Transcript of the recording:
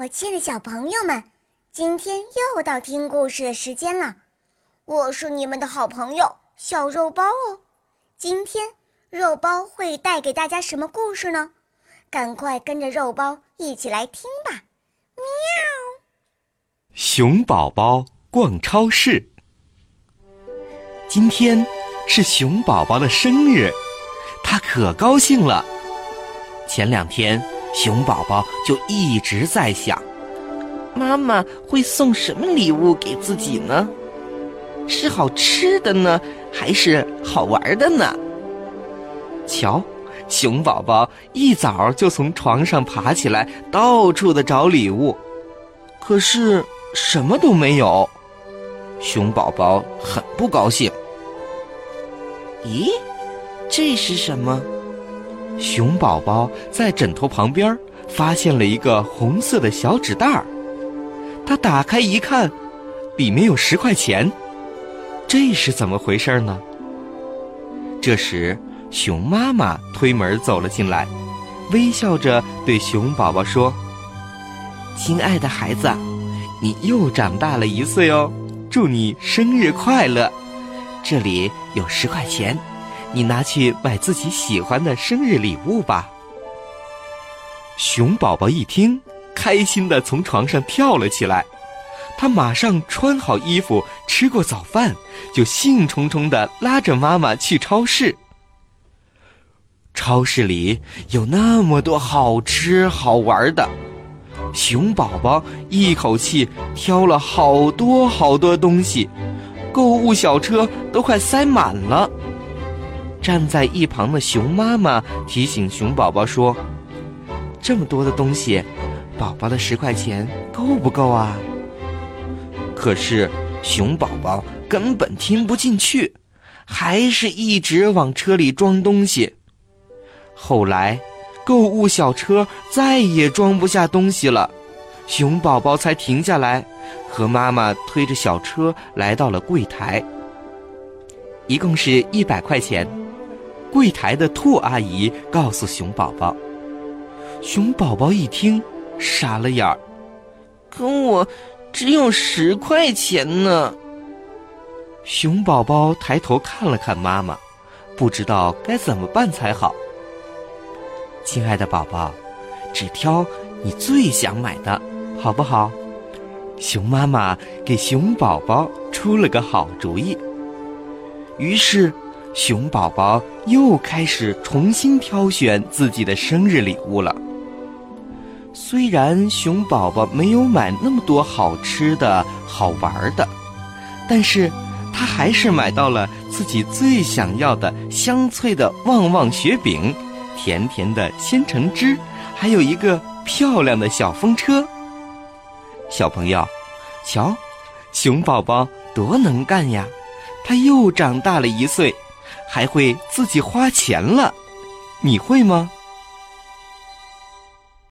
我亲爱的小朋友们，今天又到听故事的时间了。我是你们的好朋友小肉包哦。今天肉包会带给大家什么故事呢？赶快跟着肉包一起来听吧！喵。熊宝宝逛超市。今天是熊宝宝的生日，他可高兴了。前两天。熊宝宝就一直在想，妈妈会送什么礼物给自己呢？是好吃的呢，还是好玩的呢？瞧，熊宝宝一早就从床上爬起来，到处的找礼物，可是什么都没有。熊宝宝很不高兴。咦，这是什么？熊宝宝在枕头旁边发现了一个红色的小纸袋儿，他打开一看，里面有十块钱，这是怎么回事呢？这时，熊妈妈推门走了进来，微笑着对熊宝宝说：“亲爱的孩子，你又长大了一岁哦，祝你生日快乐！这里有十块钱。”你拿去买自己喜欢的生日礼物吧。熊宝宝一听，开心的从床上跳了起来。他马上穿好衣服，吃过早饭，就兴冲冲的拉着妈妈去超市。超市里有那么多好吃好玩的，熊宝宝一口气挑了好多好多东西，购物小车都快塞满了。站在一旁的熊妈妈提醒熊宝宝说：“这么多的东西，宝宝的十块钱够不够啊？”可是熊宝宝根本听不进去，还是一直往车里装东西。后来，购物小车再也装不下东西了，熊宝宝才停下来，和妈妈推着小车来到了柜台。一共是一百块钱。柜台的兔阿姨告诉熊宝宝：“熊宝宝一听，傻了眼儿。可我只有十块钱呢。”熊宝宝抬头看了看妈妈，不知道该怎么办才好。亲爱的宝宝，只挑你最想买的，好不好？熊妈妈给熊宝宝出了个好主意。于是。熊宝宝又开始重新挑选自己的生日礼物了。虽然熊宝宝没有买那么多好吃的好玩的，但是他还是买到了自己最想要的香脆的旺旺雪饼、甜甜的鲜橙汁，还有一个漂亮的小风车。小朋友，瞧，熊宝宝多能干呀！他又长大了一岁。还会自己花钱了，你会吗？